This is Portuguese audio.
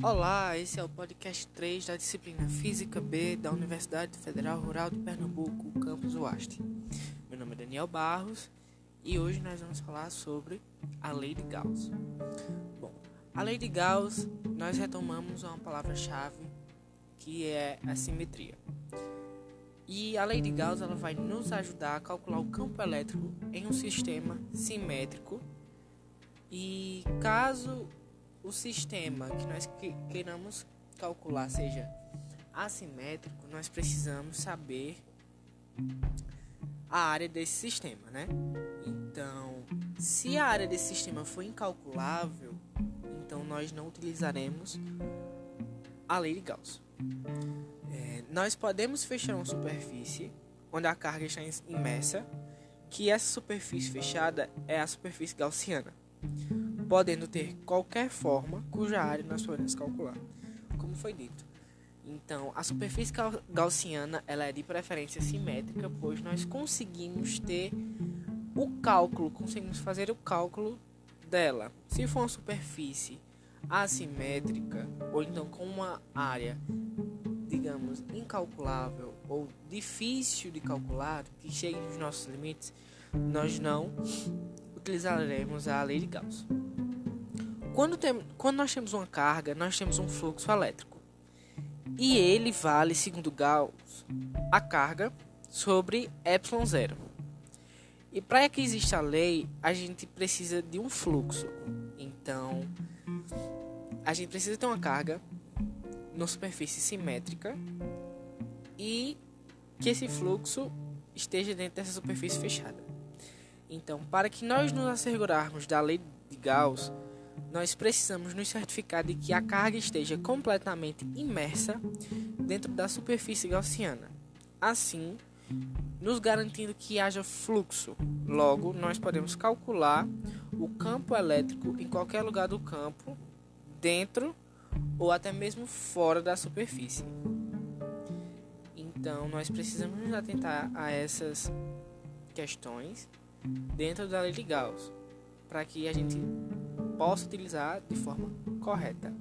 Olá, esse é o podcast 3 da disciplina Física B da Universidade Federal Rural de Pernambuco, campus Uaste. Meu nome é Daniel Barros e hoje nós vamos falar sobre a Lei de Gauss. Bom, a Lei de Gauss, nós retomamos uma palavra-chave que é a simetria. E a Lei de Gauss ela vai nos ajudar a calcular o campo elétrico em um sistema simétrico e caso o sistema que nós queiramos calcular seja assimétrico, nós precisamos saber a área desse sistema, né? Então, se a área desse sistema for incalculável, então nós não utilizaremos a lei de Gauss. É, nós podemos fechar uma superfície onde a carga está imersa, que essa superfície fechada é a superfície gaussiana podendo ter qualquer forma cuja área nós podemos calcular, como foi dito. Então, a superfície gaussiana ela é de preferência simétrica, pois nós conseguimos ter o cálculo, conseguimos fazer o cálculo dela. Se for uma superfície assimétrica, ou então com uma área, digamos, incalculável ou difícil de calcular, que chegue nos nossos limites, nós não utilizaremos a lei de Gauss. Quando, tem, quando nós temos uma carga, nós temos um fluxo elétrico. E ele vale, segundo Gauss, a carga sobre ε0. E para que exista a lei, a gente precisa de um fluxo. Então, a gente precisa ter uma carga numa superfície simétrica e que esse fluxo esteja dentro dessa superfície fechada. Então, para que nós nos assegurarmos da lei de Gauss, nós precisamos nos certificar de que a carga esteja completamente imersa dentro da superfície gaussiana. Assim, nos garantindo que haja fluxo. Logo, nós podemos calcular o campo elétrico em qualquer lugar do campo, dentro ou até mesmo fora da superfície. Então, nós precisamos nos atentar a essas questões dentro da lei de Gauss, para que a gente possa utilizar de forma correta.